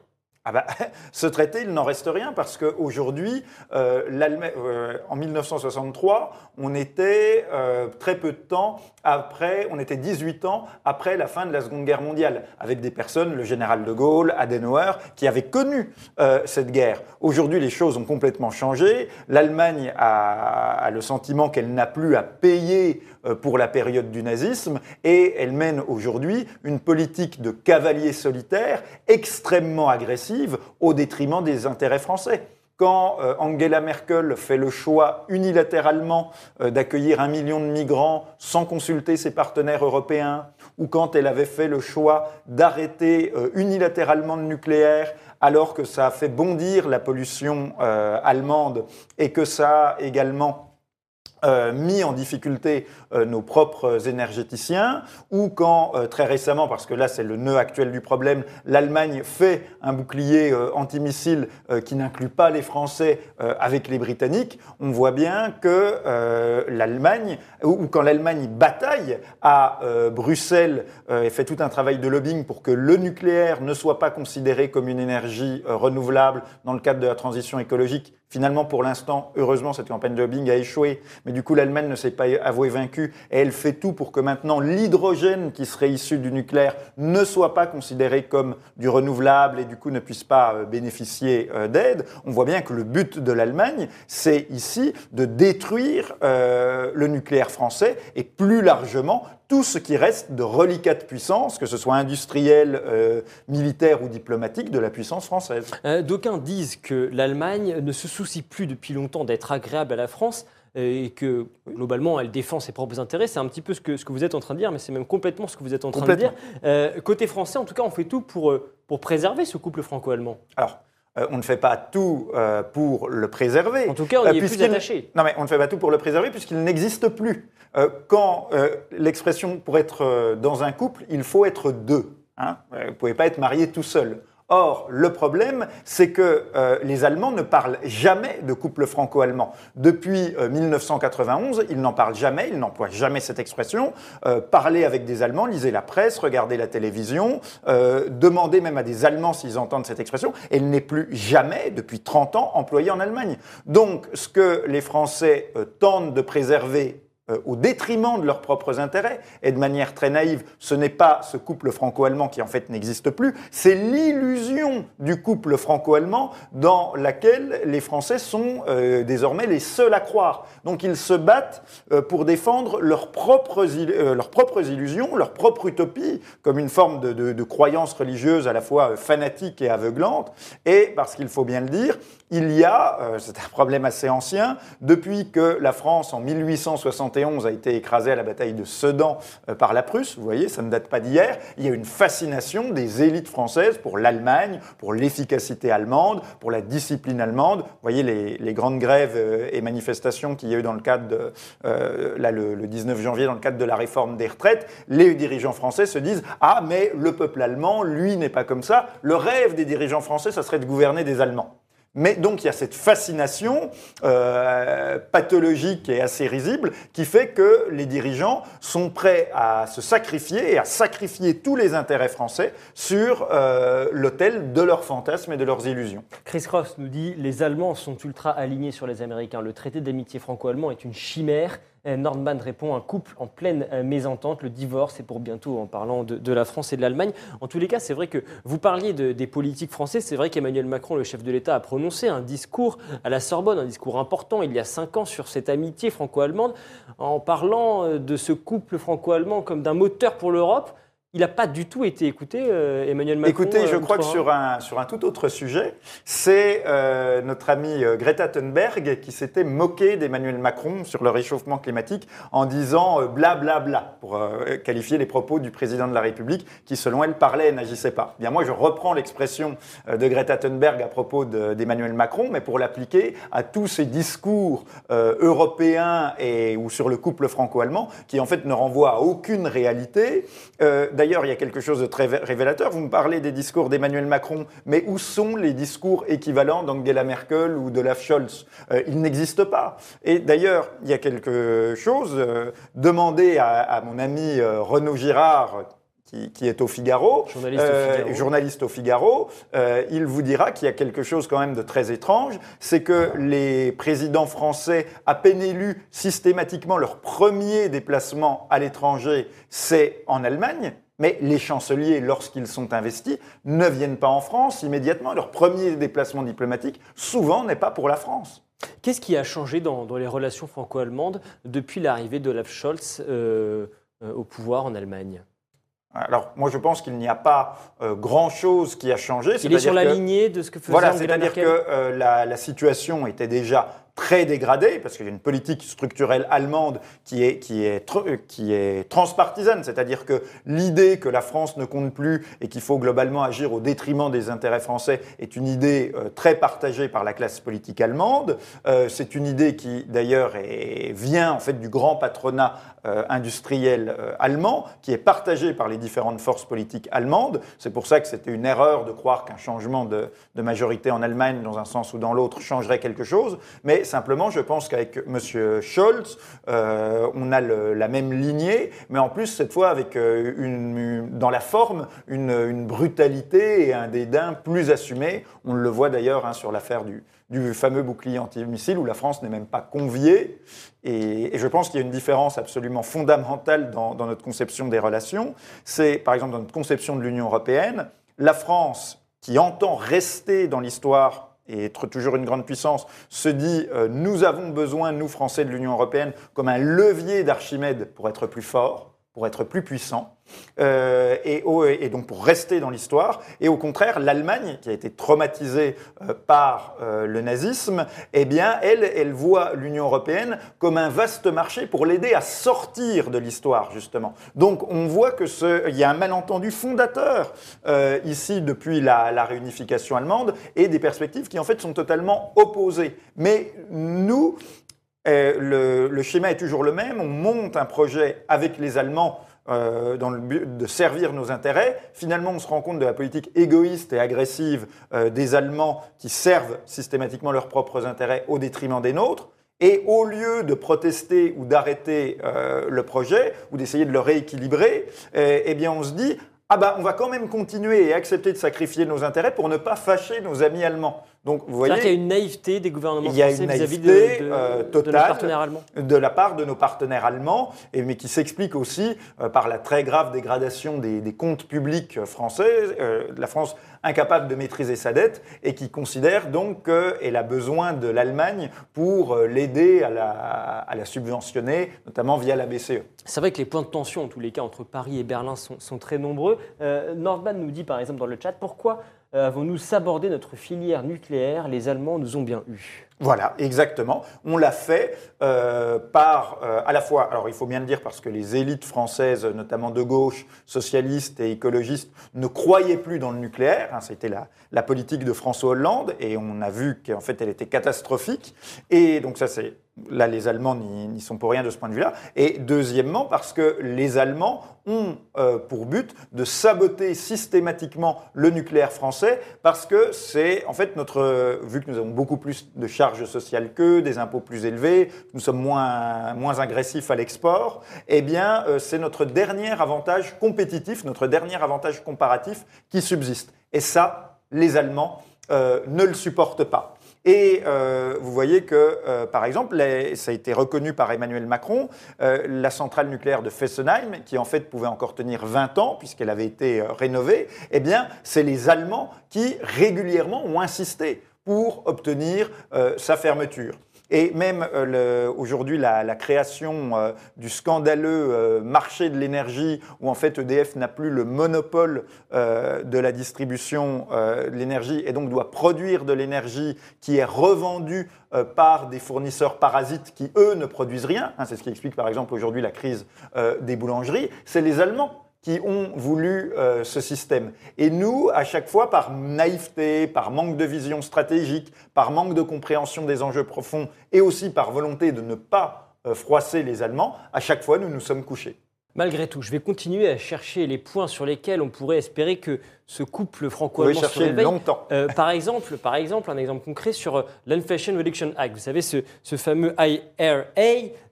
Ah bah, (laughs) ce traité, il n'en reste rien parce qu'aujourd'hui, euh, euh, en 1963, on était euh, très peu de temps après, on était 18 ans après la fin de la Seconde Guerre mondiale, avec des personnes, le général de Gaulle, Adenauer, qui avaient connu euh, cette guerre. Aujourd'hui, les choses ont complètement changé. L'Allemagne a, a le sentiment qu'elle n'a plus à payer pour la période du nazisme et elle mène aujourd'hui une politique de cavalier solitaire extrêmement agressive au détriment des intérêts français. Quand euh, Angela Merkel fait le choix unilatéralement euh, d'accueillir un million de migrants sans consulter ses partenaires européens, ou quand elle avait fait le choix d'arrêter euh, unilatéralement le nucléaire alors que ça a fait bondir la pollution euh, allemande et que ça a également euh, mis en difficulté euh, nos propres énergéticiens, ou quand euh, très récemment, parce que là c'est le nœud actuel du problème, l'Allemagne fait un bouclier euh, antimissile euh, qui n'inclut pas les Français euh, avec les Britanniques, on voit bien que l'Allemagne, ou, ou quand l'Allemagne bataille à Bruxelles et fait tout un travail de lobbying pour que le nucléaire ne soit pas considéré comme une énergie renouvelable dans le cadre de la transition écologique, Finalement, pour l'instant, heureusement, cette campagne de lobbying a échoué. Mais du coup, l'Allemagne ne s'est pas avouée vaincue et elle fait tout pour que maintenant l'hydrogène qui serait issu du nucléaire ne soit pas considéré comme du renouvelable et du coup ne puisse pas euh, bénéficier euh, d'aide. On voit bien que le but de l'Allemagne, c'est ici de détruire euh, le nucléaire français et plus largement tout ce qui reste de reliquats de puissance, que ce soit industriel, euh, militaire ou diplomatique, de la puissance française. Euh, D'aucuns disent que l'Allemagne ne se soucie plus depuis longtemps d'être agréable à la France euh, et que globalement elle défend ses propres intérêts. C'est un petit peu ce que, ce que vous êtes en train de dire, mais c'est même complètement ce que vous êtes en train de dire. Euh, côté français, en tout cas, on fait tout pour, pour préserver ce couple franco-allemand. Alors, euh, on ne fait pas tout euh, pour le préserver. En tout cas, on Euh, y est plus attaché. Non, mais on ne fait pas tout pour le préserver puisqu'il n'existe plus. Quand l'expression pour être dans un couple, il faut être deux. Hein vous ne pouvez pas être marié tout seul. Or, le problème, c'est que euh, les Allemands ne parlent jamais de couple franco-allemand. Depuis euh, 1991, ils n'en parlent jamais, ils n'emploient jamais cette expression. Euh, parler avec des Allemands, lisez la presse, regardez la télévision, euh, demandez même à des Allemands s'ils entendent cette expression. Elle n'est plus jamais, depuis 30 ans, employée en Allemagne. Donc, ce que les Français euh, tentent de préserver au détriment de leurs propres intérêts. Et de manière très naïve, ce n'est pas ce couple franco-allemand qui en fait n'existe plus, c'est l'illusion du couple franco-allemand dans laquelle les Français sont euh, désormais les seuls à croire. Donc ils se battent euh, pour défendre leurs propres, euh, leurs propres illusions, leur propre utopie, comme une forme de, croyance religieuse à la fois euh, fanatique et aveuglante. Et parce qu'il faut bien le dire, il y a, euh, c'est un problème assez ancien, depuis que la France en 1871 a été écrasée à la bataille de Sedan euh, par la Prusse, vous voyez, ça ne date pas d'hier, il y a une fascination des élites françaises pour l'Allemagne, pour l'efficacité allemande, pour la discipline allemande. Vous voyez les, les grandes grèves euh, et manifestations qu'il y a eu dans le cadre, de, euh, là, le, le 19 janvier, dans le cadre de la réforme des retraites, les dirigeants français se disent Ah, mais le peuple allemand, lui, n'est pas comme ça. Le rêve des dirigeants français, ça serait de gouverner des Allemands. Mais donc il y a cette fascination euh, pathologique et assez risible qui fait que les dirigeants sont prêts à se sacrifier et à sacrifier tous les intérêts français sur euh, l'autel de leurs fantasmes et de leurs illusions. Chris Cross nous dit les Allemands sont ultra alignés sur les Américains. Le traité d'amitié franco-allemand est une chimère. Euh, Nordman répond un couple en pleine euh, mésentente. Le divorce est pour bientôt en parlant de, la France et de l'Allemagne. En tous les cas, c'est vrai que vous parliez de- des politiques françaises. C'est vrai qu'Emmanuel Macron, le chef de l'État, a prononcé un discours à la Sorbonne, un discours important il y a cinq ans sur cette amitié franco-allemande, en parlant euh, de ce couple franco-allemand comme d'un moteur pour l'Europe. Il n'a pas du tout été écouté, euh, Emmanuel Macron. Écoutez, je euh, crois que sur un, sur un tout autre sujet, c'est euh, notre amie Greta Thunberg qui s'était moquée d'Emmanuel Macron sur le réchauffement climatique en disant euh, bla bla bla pour qualifier les propos du président de la République qui, selon elle, parlait et n'agissait pas. Bien, moi, je reprends l'expression de Greta Thunberg à propos de- d'Emmanuel Macron, mais pour l'appliquer à tous ces discours européens et ou sur le couple franco-allemand qui, en fait, ne renvoient à aucune réalité. D'ailleurs, il y a quelque chose de très révélateur. Vous me parlez des discours d'Emmanuel Macron, mais où sont les discours équivalents d'Angela Merkel ou d'Olaf Scholz? Euh, Ils n'existent pas. Et d'ailleurs, il y a quelque chose. Euh, demandez à, à mon ami euh, Renaud Girard, qui, qui est au Figaro, Journaliste au Figaro. journaliste au Figaro, euh, il vous dira qu'il y a quelque chose quand même de très étrange, c'est que les présidents français, à peine élus, systématiquement, leur premier déplacement à l'étranger, c'est en Allemagne. Mais les chanceliers, lorsqu'ils sont investis, ne viennent pas en France immédiatement. Leur premier déplacement diplomatique, souvent, n'est pas pour la France. Qu'est-ce qui a changé dans, dans les relations franco-allemandes depuis l'arrivée d'Olaf Scholz euh, euh, au pouvoir en Allemagne? Alors, moi, je pense qu'il n'y a pas euh, grand-chose qui a changé. Il est sur la que- lignée de ce que faisait Voilà, c'est-à-dire que euh, la situation était déjà très dégradée, parce qu'il y a une politique structurelle allemande qui est, qui est, euh, qui est transpartisane, c'est-à-dire que l'idée que la France ne compte plus et qu'il faut globalement agir au détriment des intérêts français est une idée euh, très partagée par la classe politique allemande. Euh, c'est une idée qui, d'ailleurs, vient en fait du grand patronat euh, industriel euh, allemand, qui est partagée par les différentes forces politiques allemandes. C'est pour ça que c'était une erreur de croire qu'un changement de, majorité en Allemagne, dans un sens ou dans l'autre, changerait quelque chose. Mais simplement, je pense qu'avec M. Scholz, euh, on a la même lignée, mais en plus, cette fois, avec une, dans la forme, une, une brutalité et un dédain plus assumé. On le voit d'ailleurs hein, sur l'affaire du, du fameux bouclier antimissile, où la France n'est même pas conviée. Et, je pense qu'il y a une différence absolument fondamentale dans, dans notre conception des relations. C'est, par exemple, dans notre conception de l'Union européenne, la France, qui entend rester dans l'histoire et être toujours une grande puissance, se dit euh, nous avons besoin, nous Français de l'Union européenne, comme un levier d'Archimède pour être plus fort, pour être plus puissant, euh, et, et donc pour rester dans l'histoire. Et au contraire, l'Allemagne, qui a été traumatisée euh, par euh, le nazisme, eh bien, elle, elle voit l'Union européenne comme un vaste marché pour l'aider à sortir de l'histoire, justement. Donc, on voit que ce, il y a un malentendu fondateur euh, ici depuis la, la réunification allemande et des perspectives qui en fait sont totalement opposées. Mais nous, le, le schéma est toujours le même. On monte un projet avec les Allemands euh, dans le but de servir nos intérêts. Finalement, on se rend compte de la politique égoïste et agressive euh, des Allemands qui servent systématiquement leurs propres intérêts au détriment des nôtres. Et au lieu de protester ou d'arrêter euh, le projet ou d'essayer de le rééquilibrer, euh, eh bien, on se dit ah bah on va quand même continuer et accepter de sacrifier nos intérêts pour ne pas fâcher nos amis allemands. Donc vous voyez, qu'il y a une naïveté des gouvernements Il y a français vis-à-vis de, naïveté, de- euh, de nos partenaires allemands. de la part de nos partenaires allemands, et, mais qui s'explique aussi euh, par la très grave dégradation des, des comptes publics français, euh, la France incapable de maîtriser sa dette, et qui considère donc qu'elle a besoin de l'Allemagne pour euh, l'aider à la, à la subventionner, notamment via la BCE. C'est vrai que les points de tension, en tous les cas, entre Paris et Berlin sont, sont très nombreux. Euh, Nordman nous dit, par exemple, dans le chat, pourquoi avons-nous sabordé notre filière nucléaire? Les Allemands nous ont bien eus. Voilà, exactement. On l'a fait euh, par, euh, à la fois, alors il faut bien le dire parce que les élites françaises, notamment de gauche, socialistes et écologistes, ne croyaient plus dans le nucléaire. hein, C'était la, la politique de François Hollande et on a vu qu'en fait elle était catastrophique. Et donc ça c'est Là, les Allemands n'y sont pour rien de ce point de vue-là. Et deuxièmement, parce que les Allemands ont euh, pour but de saboter systématiquement le nucléaire français, parce que c'est, en fait, notre, vu que nous avons beaucoup plus de charges sociales qu'eux, des impôts plus élevés, nous sommes moins, moins agressifs à l'export, eh bien, euh, c'est notre dernier avantage compétitif, notre dernier avantage comparatif qui subsiste. Et ça, les Allemands euh, ne le supportent pas. Et euh, vous voyez que, par exemple, les- ça a été reconnu par Emmanuel Macron, la centrale nucléaire de Fessenheim, qui en fait pouvait encore tenir 20 ans puisqu'elle avait été rénovée, eh bien, c'est les Allemands qui régulièrement ont insisté pour obtenir euh, sa fermeture. Et même euh, aujourd'hui, la, création euh, du scandaleux marché de l'énergie, où en fait EDF n'a plus le monopole de la distribution de l'énergie et donc doit produire de l'énergie qui est revendue par des fournisseurs parasites qui, eux, ne produisent rien. Hein, c'est ce qui explique par exemple aujourd'hui la crise des boulangeries. C'est les Allemands qui ont voulu euh, ce système. Et nous, à chaque fois, par naïveté, par manque de vision stratégique, par manque de compréhension des enjeux profonds et aussi par volonté de ne pas euh, froisser les Allemands, à chaque fois, nous nous sommes couchés. Malgré tout, je vais continuer à chercher les points sur lesquels on pourrait espérer que ce couple franco-allemand se réveille. longtemps. Euh, par, exemple, par exemple, un exemple concret sur euh, l'Inflation Reduction Act. Vous savez, ce, fameux IRA,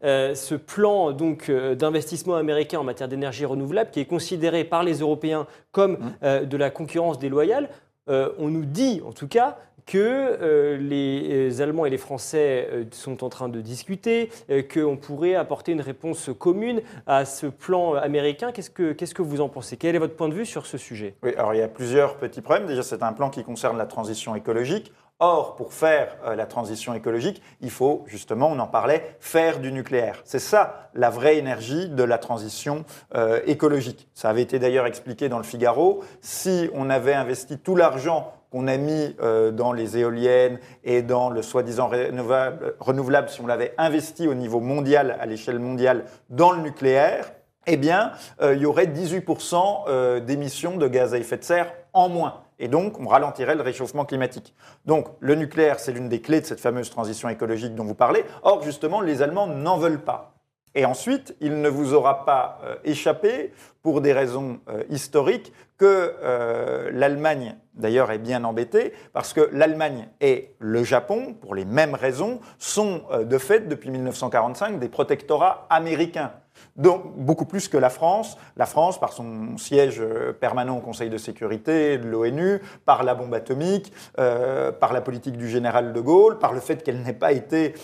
euh, ce plan donc d'investissement américain en matière d'énergie renouvelable qui est considéré par les Européens comme mmh. de la concurrence déloyale. on nous dit, en tout cas, que euh, les Allemands et les Français euh, sont en train de discuter, euh, qu'on pourrait apporter une réponse commune à ce plan américain. Qu'est-ce que, qu'est-ce que vous en pensez? Quel est votre point de vue sur ce sujet? Oui, alors il y a plusieurs petits problèmes. Déjà, c'est un plan qui concerne la transition écologique. Or, pour faire la transition écologique, il faut justement, on en parlait, faire du nucléaire. C'est ça la vraie énergie de la transition écologique. Ça avait été d'ailleurs expliqué dans le Figaro. Si on avait investi tout l'argent qu'on a mis euh, dans les éoliennes et dans le soi-disant renouvelable, si on l'avait investi au niveau mondial, à l'échelle mondiale, dans le nucléaire, eh bien, euh, il y aurait 18% euh, d'émissions de gaz à effet de serre en moins. Et donc, on ralentirait le réchauffement climatique. Donc, le nucléaire, c'est l'une des clés de cette fameuse transition écologique dont vous parlez. Or, justement, les Allemands n'en veulent pas. Et ensuite, il ne vous aura pas échappé, pour des raisons historiques, que l'Allemagne d'ailleurs est bien embêté parce que l'Allemagne et le Japon, pour les mêmes raisons, sont euh, de fait depuis 1945 des protectorats américains. Donc, beaucoup plus que la France. La France, par son siège euh, permanent au Conseil de sécurité de l'ONU, par la bombe atomique, euh, par la politique du général de Gaulle, par le fait qu'elle n'ait pas été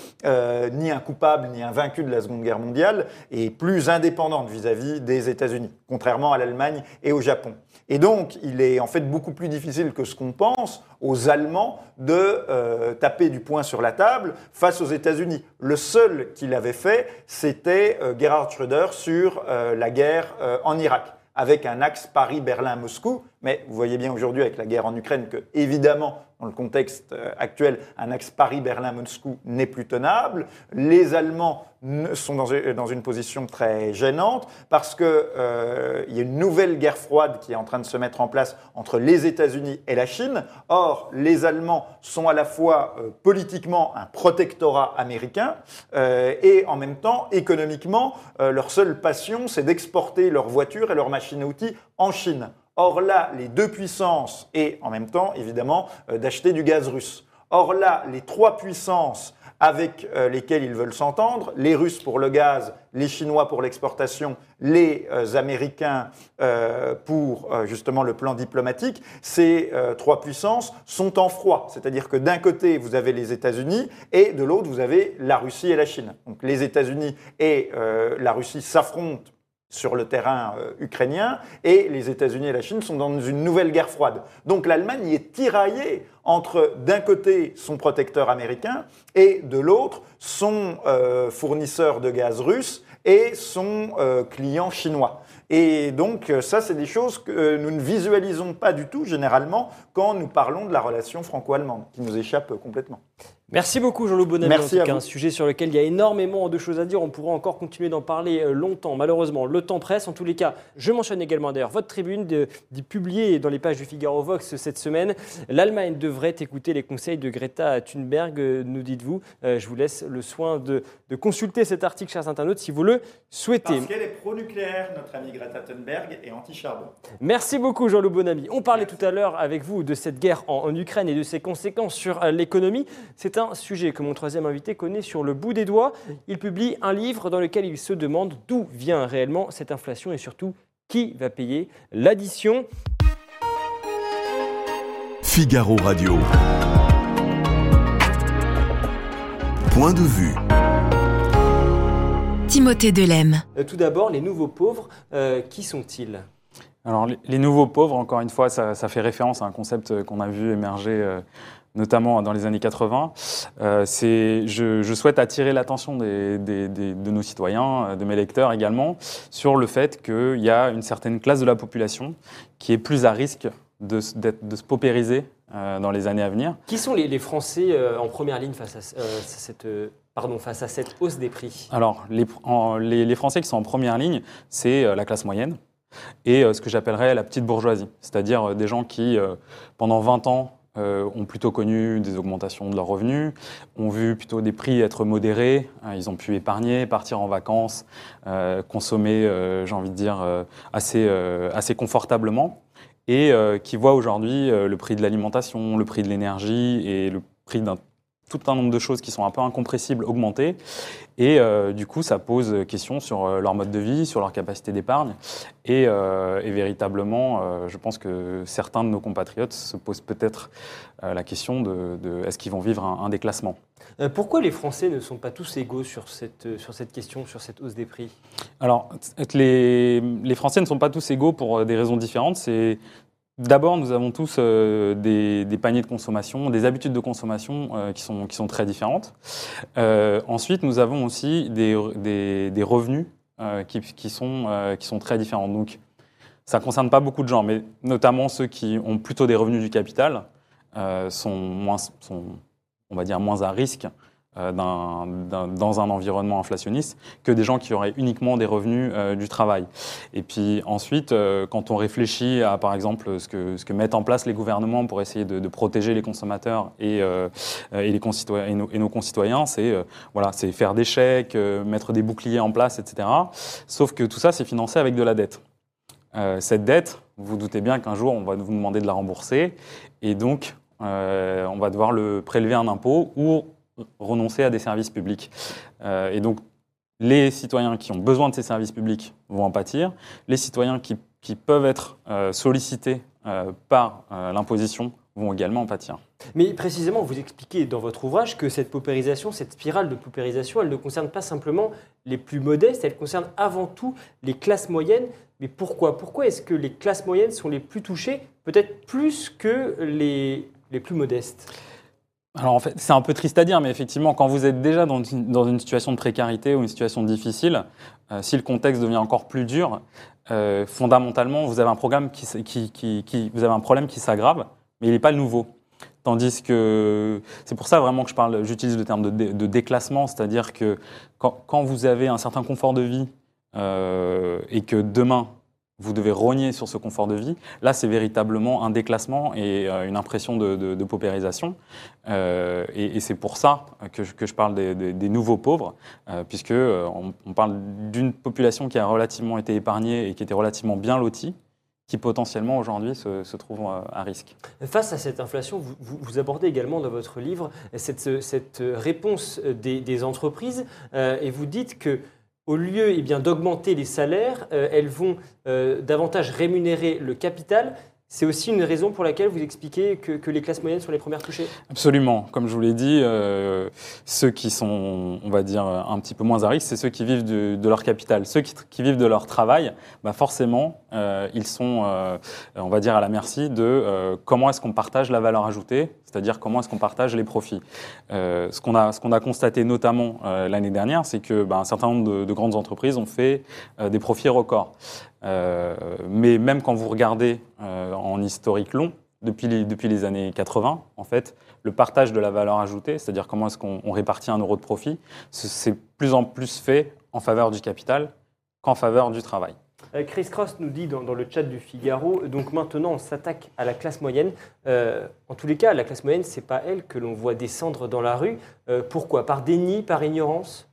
ni un coupable ni un vaincu de la Seconde Guerre mondiale, et plus indépendante vis-à-vis des États-Unis, contrairement à l'Allemagne et au Japon. Et donc, il est en fait beaucoup plus difficile que ce qu'on pense aux Allemands de euh, taper du poing sur la table face aux États-Unis. Le seul qu'il avait fait, c'était euh, Gerhard Schröder sur euh, la guerre en Irak, avec un axe Paris-Berlin-Moscou. Mais vous voyez bien aujourd'hui avec la guerre en Ukraine que, évidemment, dans le contexte actuel, un axe Paris-Berlin-Moscou n'est plus tenable. Les Allemands sont dans une position très gênante parce qu'il euh, y a une nouvelle guerre froide qui est en train de se mettre en place entre les États-Unis et la Chine. Or, les Allemands sont à la fois euh, politiquement un protectorat américain euh, et en même temps, économiquement, leur seule passion, c'est d'exporter leurs voitures et leurs machines à outils en Chine. Or là, les deux puissances et en même temps, évidemment, d'acheter du gaz russe. Or là, les trois puissances avec euh, lesquels ils veulent s'entendre, les Russes pour le gaz, les Chinois pour l'exportation, les euh, Américains euh, pour justement le plan diplomatique, ces trois puissances sont en froid. C'est-à-dire que d'un côté, vous avez les États-Unis et de l'autre, vous avez la Russie et la Chine. Donc les États-Unis et la Russie s'affrontent sur le terrain ukrainien et les États-Unis et la Chine sont dans une nouvelle guerre froide. Donc l'Allemagne est tiraillée entre d'un côté son protecteur américain et de l'autre son euh, fournisseur de gaz russe et son euh, client chinois. Et donc ça, c'est des choses que nous ne visualisons pas du tout généralement quand nous parlons de la relation franco-allemande, qui nous échappe complètement. Merci beaucoup Jean-Loup Bonamy. Merci en tout cas, un sujet sur lequel il y a énormément de choses à dire. On pourra encore continuer d'en parler euh, longtemps. Malheureusement, le temps presse. En tous les cas, je mentionne également d'ailleurs votre tribune d'y publier dans les pages du Figaro Vox cette semaine. L'Allemagne devrait écouter les conseils de Greta Thunberg, euh, nous dites-vous. Euh, je vous laisse le soin de, consulter cet article, chers internautes, si vous le souhaitez. Parce qu'elle est pro-nucléaire, notre amie Greta Thunberg, et anti-charbon. Merci beaucoup Jean-Loup Bonamy. On parlait tout à l'heure avec vous de cette guerre en, en Ukraine et de ses conséquences sur l'économie. C'est un sujet que mon troisième invité connaît sur le bout des doigts. Il publie un livre dans lequel il se demande d'où vient réellement cette inflation et surtout qui va payer l'addition. Figaro Radio. Point de vue. Timothée Delem. Euh, tout d'abord, les nouveaux pauvres, euh, qui sont-ils? Alors, les nouveaux pauvres, encore une fois, ça, fait référence à un concept qu'on a vu émerger euh, notamment dans les années 80, euh, je, je souhaite attirer l'attention des- des- des- de nos citoyens, euh, de mes lecteurs également, sur le fait qu'il y a une certaine classe de la population qui est plus à risque de, se paupériser euh, dans les années à venir. Qui sont les, les Français euh, en première ligne face à, cette, pardon, face à cette hausse des prix? Alors, les, en- les- les Français qui sont en première ligne, c'est la classe moyenne et ce que j'appellerais la petite bourgeoisie, c'est-à-dire des gens qui, pendant 20 ans, ont plutôt connu des augmentations de leurs revenus, ont vu plutôt des prix être modérés, hein, ils ont pu épargner, partir en vacances, euh, consommer, euh, j'ai envie de dire, euh, assez, euh, assez confortablement, et euh, qui voient aujourd'hui euh, le prix de l'alimentation, le prix de l'énergie et le prix d'un tout un nombre de choses qui sont un peu incompressibles augmenter. Et euh, du coup, ça pose question sur euh, leur mode de vie, sur leur capacité d'épargne. Et, euh, et véritablement, euh, je pense que certains de nos compatriotes se posent peut-être la question de, de est-ce qu'ils vont vivre un, un déclassement? Pourquoi les Français ne sont pas tous égaux sur cette, sur cette question, sur cette hausse des prix? Alors, les, les Français ne sont pas tous égaux pour des raisons différentes. C'est D'abord, nous avons tous euh, des, paniers de consommation, des habitudes de consommation euh, qui, sont, très différentes. Euh, ensuite, nous avons aussi des, revenus qui, sont, très différents. Donc, ça ne concerne pas beaucoup de gens, mais notamment ceux qui ont plutôt des revenus du capital sont, moins, sont, moins à risque euh, dans un environnement inflationniste que des gens qui auraient uniquement des revenus euh, du travail. Et puis ensuite, euh, quand on réfléchit à, par exemple, ce que, ce que mettent en place les gouvernements pour essayer de, protéger les consommateurs et, et, les concitoyens, et, nos, concitoyens, c'est voilà, c'est faire des chèques, mettre des boucliers en place, etc. Sauf que tout ça, c'est financé avec de la dette. Cette dette, vous vous doutez bien qu'un jour, on va vous demander de la rembourser, et donc on va devoir le prélever un impôt ou renoncer à des services publics. Euh, et donc, les citoyens qui ont besoin de ces services publics vont en pâtir. Les citoyens qui, qui peuvent être euh, sollicités euh, par l'imposition vont également en pâtir. Mais précisément, vous expliquez dans votre ouvrage que cette paupérisation, cette spirale de paupérisation, elle ne concerne pas simplement les plus modestes, elle concerne avant tout les classes moyennes. Mais pourquoi? Pourquoi est-ce que les classes moyennes sont les plus touchées, peut-être plus que les, les plus modestes? Alors en fait, c'est un peu triste à dire, mais effectivement, quand vous êtes déjà dans une, dans une situation de précarité ou une situation difficile, euh, si le contexte devient encore plus dur, euh, fondamentalement, vous avez un, programme qui, vous avez un problème qui s'aggrave, mais il n'est pas nouveau. Tandis que c'est pour ça vraiment que je parle, j'utilise le terme de, dé- de déclassement, c'est-à-dire que quand, quand vous avez un certain confort de vie euh, et que demain vous devez rogner sur ce confort de vie, là c'est véritablement un déclassement et euh, une impression de, de- de paupérisation. Euh, et c'est pour ça que je, que je parle des, nouveaux pauvres, euh, puisque euh, on, parle d'une population qui a relativement été épargnée et qui était relativement bien lotie, qui potentiellement aujourd'hui se, se trouve à risque. Face à cette inflation, vous, vous- abordez également dans votre livre cette, cette réponse des, entreprises et vous dites que au lieu eh bien, d'augmenter les salaires, euh, elles vont euh, davantage rémunérer le capital. C'est aussi une raison pour laquelle vous expliquez que, les classes moyennes sont les premières touchées Absolument. Comme je vous l'ai dit, euh, ceux qui sont, on va dire, un petit peu moins à risque, c'est ceux qui vivent de, leur capital. Ceux qui, qui vivent de leur travail, bah forcément, ils sont, on va dire, à la merci de comment est-ce qu'on partage la valeur ajoutée, c'est-à-dire comment est-ce qu'on partage les profits. Euh, ce qu'on a, a constaté notamment euh, l'année dernière, c'est que un certain nombre de, de grandes entreprises ont fait euh, des profits records. Mais même quand vous regardez en historique long, depuis les, depuis les années 80, en fait, le partage de la valeur ajoutée, c'est-à-dire comment est-ce qu'on on répartit un euro de profit, ce- c'est plus en plus fait en faveur du capital qu'en faveur du travail. Euh, Chris Cross nous dit dans, le chat du Figaro, donc maintenant on s'attaque à la classe moyenne. Euh, en tous les cas, la classe moyenne, c'est pas elle que l'on voit descendre dans la rue. Euh, pourquoi? Par déni, par ignorance?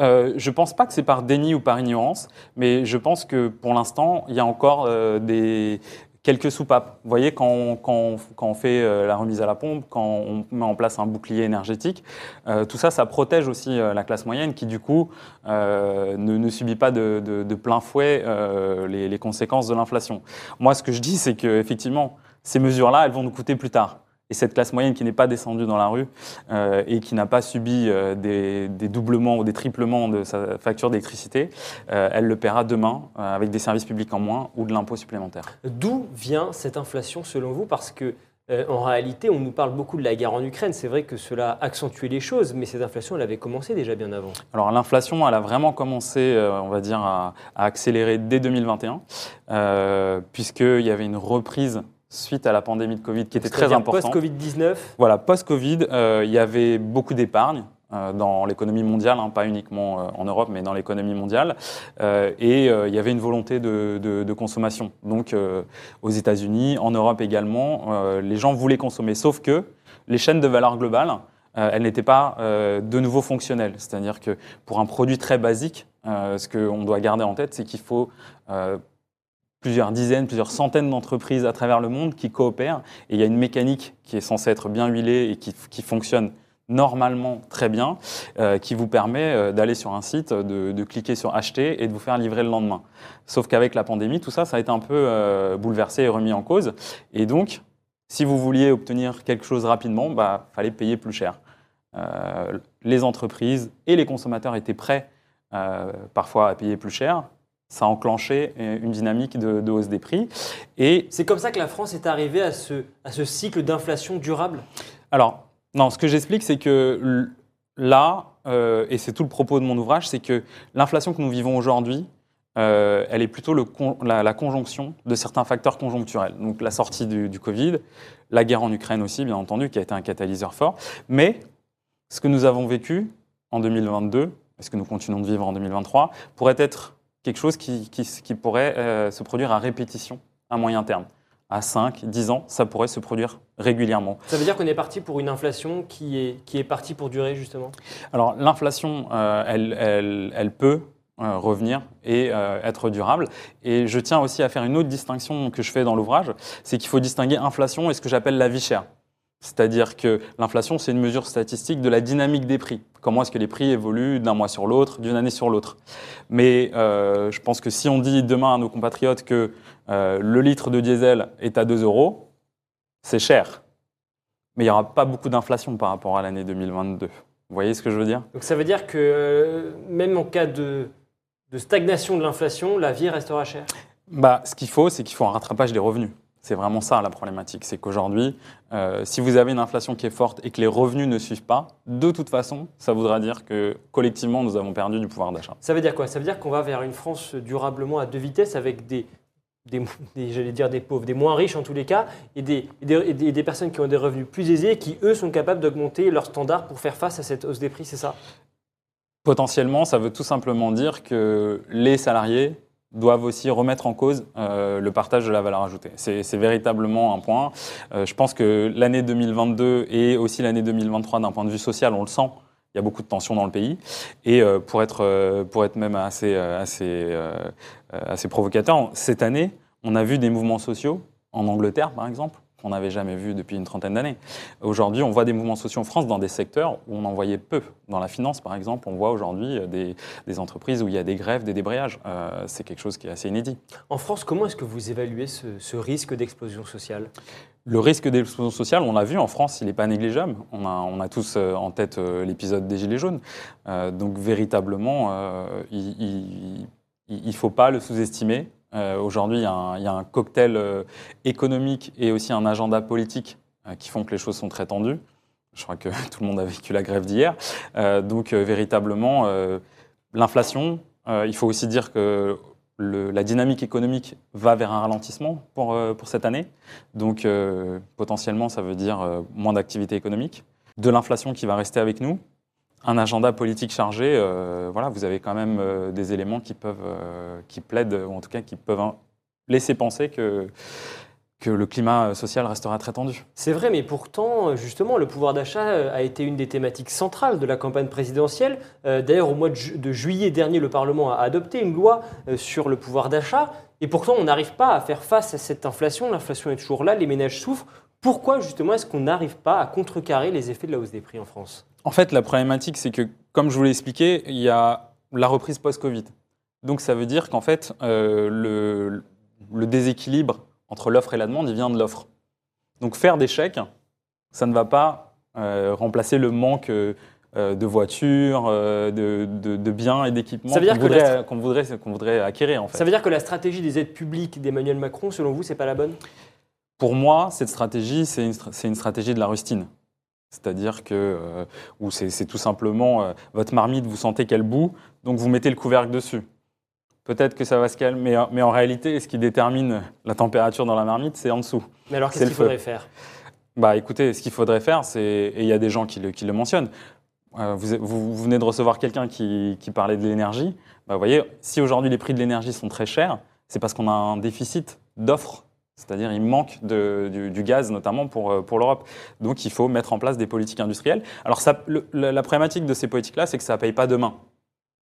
Je pense pas que c'est par déni ou par ignorance, mais je pense que pour l'instant, il y a encore des quelques soupapes. Vous voyez, quand on, fait euh, la remise à la pompe, quand on met en place un bouclier énergétique, euh, tout ça, ça protège aussi euh, la classe moyenne qui, du coup, ne, subit pas de, plein fouet les, les conséquences de l'inflation. Moi, ce que je dis, c'est qu'effectivement, ces mesures-là, elles vont nous coûter plus tard. Et cette classe moyenne qui n'est pas descendue dans la rue euh, et qui n'a pas subi euh, des, des doublements ou des triplements de sa facture d'électricité, euh, elle le paiera demain avec des services publics en moins ou de l'impôt supplémentaire. D'où vient cette inflation selon vous? Parce que en réalité, on nous parle beaucoup de la guerre en Ukraine. C'est vrai que cela a accentué les choses, mais cette inflation, elle avait commencé déjà bien avant. Alors l'inflation, elle a vraiment commencé, on va dire, à, à accélérer dès 2021, euh, puisqu'il y avait une reprise suite à la pandémie de Covid qui était très importante. Post-Covid-19, Voilà, post-Covid, euh, il y avait beaucoup d'épargne euh, dans l'économie mondiale, hein, pas uniquement euh, en Europe, mais dans l'économie mondiale. Et il y avait une volonté de, de- de consommation. Donc aux États-Unis, en Europe également, les gens voulaient consommer. Sauf que les chaînes de valeur globale, elles n'étaient pas de nouveau fonctionnelles. C'est-à-dire que pour un produit très basique, ce qu'on doit garder en tête, c'est qu'il faut plusieurs dizaines, plusieurs centaines d'entreprises à travers le monde qui coopèrent. Et il y a une mécanique qui est censée être bien huilée et qui, fonctionne normalement très bien, euh, qui vous permet euh, d'aller sur un site, de, cliquer sur acheter et de vous faire livrer le lendemain. Sauf qu'avec la pandémie, tout ça, ça a été un peu euh, bouleversé et remis en cause. Et donc, si vous vouliez obtenir quelque chose rapidement, bah, fallait payer plus cher. Les entreprises et les consommateurs étaient prêts parfois à payer plus cher. Ça a enclenché euh, une dynamique de, de hausse des prix. Et c'est comme ça que la France est arrivée à ce, à ce cycle d'inflation durable? alors, non, ce que j'explique, c'est que là, euh, et c'est tout le propos de mon ouvrage, c'est que l'inflation que nous vivons aujourd'hui, euh, elle est plutôt le con- la, la conjonction de certains facteurs conjoncturels. Donc la sortie du, du Covid, la guerre en Ukraine aussi, bien entendu, qui a été un catalyseur fort. Mais ce que nous avons vécu en 2022, et ce que nous continuons de vivre en 2023, pourrait être quelque chose qui, qui- qui pourrait euh, se produire à répétition à moyen terme. À 5, 10 ans, ça pourrait se produire régulièrement. Ça veut dire qu'on est parti pour une inflation qui est, qui est partie pour durer, justement? Alors l'inflation, euh, elle, elle- elle peut euh, revenir et être durable. Et je tiens aussi à faire une autre distinction que je fais dans l'ouvrage, c'est qu'il faut distinguer inflation et ce que j'appelle la vie chère. C'est-à-dire que l'inflation, c'est une mesure statistique de la dynamique des prix. Comment est-ce que les prix évoluent d'un mois sur l'autre, d'une année sur l'autre. Mais euh, je pense que si on dit demain à nos compatriotes que euh, le litre de diesel est à 2 euros, c'est cher. Mais il n'y aura pas beaucoup d'inflation par rapport à l'année 2022. Vous voyez ce que je veux dire? Donc ça veut dire que euh, même en cas de, de stagnation de l'inflation, la vie restera chère? bah, Ce qu'il faut, c'est qu'il faut un rattrapage des revenus. C'est vraiment ça la problématique. C'est qu'aujourd'hui, euh, si vous avez une inflation qui est forte et que les revenus ne suivent pas, de toute façon, ça voudra dire que collectivement, nous avons perdu du pouvoir d'achat. Ça veut dire quoi? Ça veut dire qu'on va vers une France durablement à deux vitesses avec des, des, des- j'allais dire des pauvres, des moins riches en tous les cas, et des, et des, et des- des personnes qui ont des revenus plus aisés et qui, eux, sont capables d'augmenter leurs standards pour faire face à cette hausse des prix, c'est ça? Potentiellement, ça veut tout simplement dire que les salariés doivent aussi remettre en cause euh, le partage de la valeur ajoutée. C'est véritablement un point. Euh, je pense que l'année 2022 et aussi l'année 2023, d'un point de vue social, on le sent. Il y a beaucoup de tensions dans le pays. Et euh, pour, être, pour être même assez, assez, assez provocateur, cette année, on a vu des mouvements sociaux, en Angleterre par exemple, qu'on n'avait jamais vu depuis une trentaine d'années. Aujourd'hui, on voit des mouvements sociaux en France dans des secteurs où on en voyait peu. Dans la finance, par exemple, on voit aujourd'hui euh, des, des entreprises où il y a des grèves, des débrayages. Euh, c'est quelque chose qui est assez inédit. En France, comment est-ce que vous évaluez ce, ce risque d'explosion sociale? Le risque d'explosion sociale, on l'a vu en France, il n'est pas négligeable. On a, on a tous euh, en tête l'épisode des Gilets jaunes. Euh, donc véritablement, euh, il ne faut pas le sous-estimer. Euh, Aujourd'hui, il y, a un- cocktail euh, économique et aussi un agenda politique euh, qui font que les choses sont très tendues. Je crois que (laughs) tout le monde a vécu la grève d'hier. Donc véritablement, l'inflation, il faut aussi dire que la dynamique économique va vers un ralentissement pour, pour cette année. Donc potentiellement, ça veut dire moins d'activité économique, de l'inflation qui va rester avec nous, un agenda politique chargé. euh, voilà, vous avez quand même euh, des éléments qui peuvent, euh, qui plaident, ou en tout cas qui peuvent laisser penser que que le climat social restera très tendu. C'est vrai, mais pourtant, justement, le pouvoir d'achat a été une des thématiques centrales de la campagne présidentielle. D'ailleurs, au mois de, ju- de juillet dernier, le Parlement a adopté une loi sur le pouvoir d'achat. Et pourtant, on n'arrive pas à faire face à cette inflation. L'inflation est toujours là, les ménages souffrent. Pourquoi, justement, est-ce qu'on n'arrive pas à contrecarrer les effets de la hausse des prix en France? En fait, la problématique, c'est que, comme je vous l'ai expliqué, il y a la reprise post-Covid. Donc, ça veut dire qu'en fait, euh, le, le déséquilibre entre l'offre et la demande, il vient de l'offre. Donc, faire des chèques, ça ne va pas euh, remplacer le manque euh, de voitures, de, de- de biens et d'équipements qu'on voudrait, la- voudrait acquérir, en fait. Ça veut dire que la stratégie des aides publiques d'Emmanuel Macron, selon vous, c'est pas la bonne? Pour moi, cette stratégie, c'est une, stratégie de la rustine. C'est-à-dire que, euh, ou c'est tout simplement euh, votre marmite, vous sentez qu'elle bout, donc vous mettez le couvercle dessus. Peut-être que ça va se calmer, mais, en- mais en réalité, ce qui détermine la température dans la marmite, c'est en dessous. Mais alors, qu'est-ce qu'il faudrait faire? Bah écoutez, ce qu'il faudrait faire, c'est, et il y a des gens qui le, qui le mentionnent, euh, vous, vous- vous venez de recevoir quelqu'un qui, qui parlait de l'énergie, bah, vous voyez, si aujourd'hui les prix de l'énergie sont très chers, c'est parce qu'on a un déficit d'offres. C'est-à-dire il manque de- du, gaz, notamment pour, euh, pour l'Europe. Donc il faut mettre en place des politiques industrielles. Alors la, problématique de ces politiques-là, c'est que ça ne paye pas demain.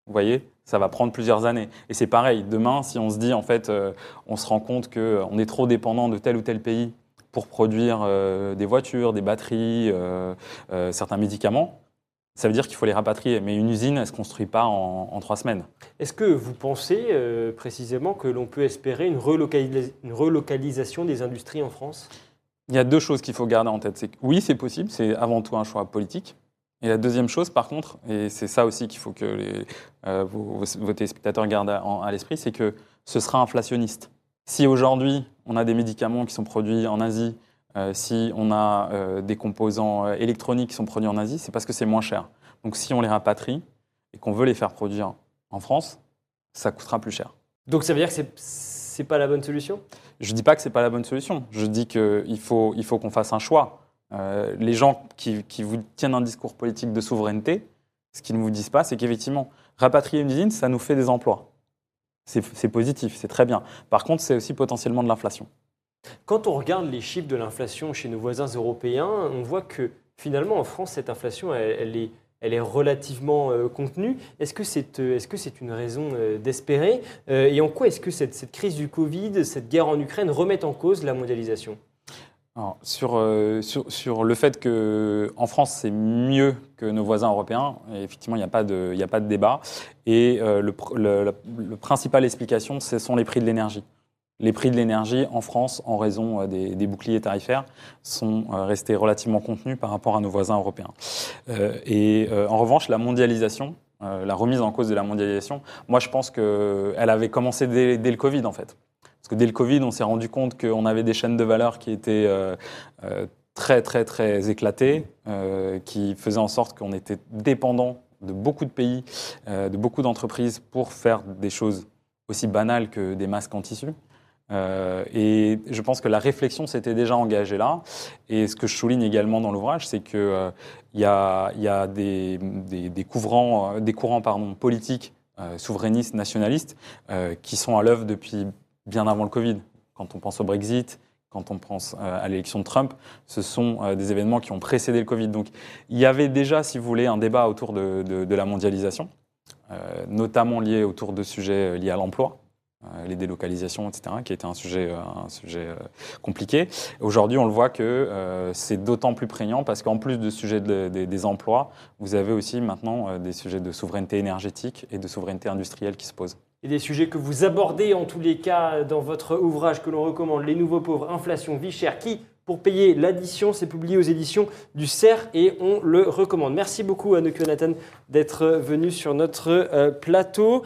Vous voyez, ça va prendre plusieurs années. Et c'est pareil, demain, si on se dit, en fait, euh, on se rend compte qu'on est trop dépendant de tel ou tel pays pour produire euh, des voitures, des batteries, euh, euh, certains médicaments, ça veut dire qu'il faut les rapatrier. Mais une usine, elle ne se construit pas en, en trois semaines. Est-ce que vous pensez euh, précisément que l'on peut espérer une, relocalis- une relocalisation des industries en France? Il y a deux choses qu'il faut garder en tête. Oui, c'est possible, c'est avant tout un choix politique. Et la deuxième chose, par contre, et c'est ça aussi qu'il faut que les, euh, vos, téléspectateurs gardent à, l'esprit, c'est que ce sera inflationniste. Si aujourd'hui, on a des médicaments qui sont produits en Asie, si on a euh, des composants euh, électroniques qui sont produits en Asie, c'est parce que c'est moins cher. Donc si on les rapatrie et qu'on veut les faire produire en France, ça coûtera plus cher. Donc ça veut dire que c'est- c'est pas la bonne solution? Je ne dis pas que ce n'est pas la bonne solution. Je dis qu'il faut, il faut qu'on fasse un choix. Euh, les gens qui, qui vous tiennent un discours politique de souveraineté, ce qu'ils ne vous disent pas, c'est qu'effectivement, rapatrier une usine, ça nous fait des emplois. C'est c'est positif, c'est très bien. Par contre, c'est aussi potentiellement de l'inflation. Quand on regarde les chiffres de l'inflation chez nos voisins européens, on voit que finalement en France, cette inflation, elle, est, elle est relativement euh, contenue. Est-ce que c'est est -ce c'est une raison euh, d'espérer Euh, Et en quoi est-ce que cette, cette crise du Covid, cette guerre en Ukraine remettent en cause la mondialisation? Sur, sur, le fait qu'en France, c'est mieux que nos voisins européens, effectivement, il n'y a, pas de- a pas de débat. Et le, le, la- le principale explication, ce sont les prix de l'énergie. Les prix de l'énergie en France, en raison euh, des, boucliers tarifaires, sont euh, restés relativement contenus par rapport à nos voisins européens. Euh, et en revanche, la mondialisation, la remise en cause de la mondialisation, moi je pense qu'elle avait commencé dès, le Covid en fait. Parce que dès le Covid, on s'est rendu compte qu'on avait des chaînes de valeur qui étaient très très très éclatées, qui faisaient en sorte qu'on était dépendant de beaucoup de pays, de beaucoup d'entreprises pour faire des choses aussi banales que des masques en tissu. Euh, et je pense que la réflexion s'était déjà engagée là. Et ce que je souligne également dans l'ouvrage, c'est qu'il euh, y a, des, couvrants, euh, des courants politiques, souverainistes, nationalistes, qui sont à l'œuvre depuis bien avant le Covid. Quand on pense au Brexit, quand on pense à l'élection de Trump, ce sont des événements qui ont précédé le Covid. Donc il y avait déjà, si vous voulez, un débat autour de, de- la mondialisation, notamment lié autour de sujets liés à l'emploi. Euh, Les délocalisations, etc., qui était un sujet, euh, un sujet euh, compliqué. Aujourd'hui, on le voit que c'est d'autant plus prégnant parce qu'en plus de sujet de- des- des emplois, vous avez aussi maintenant des sujets de souveraineté énergétique et de souveraineté industrielle qui se posent. Et des sujets que vous abordez en tous les cas dans votre ouvrage que l'on recommande, Les Nouveaux Pauvres, Inflation, Vie chère, qui, pour payer l'addition, c'est publié aux éditions du CERF et on le recommande. Merci beaucoup à Nathan d'être venu sur notre plateau.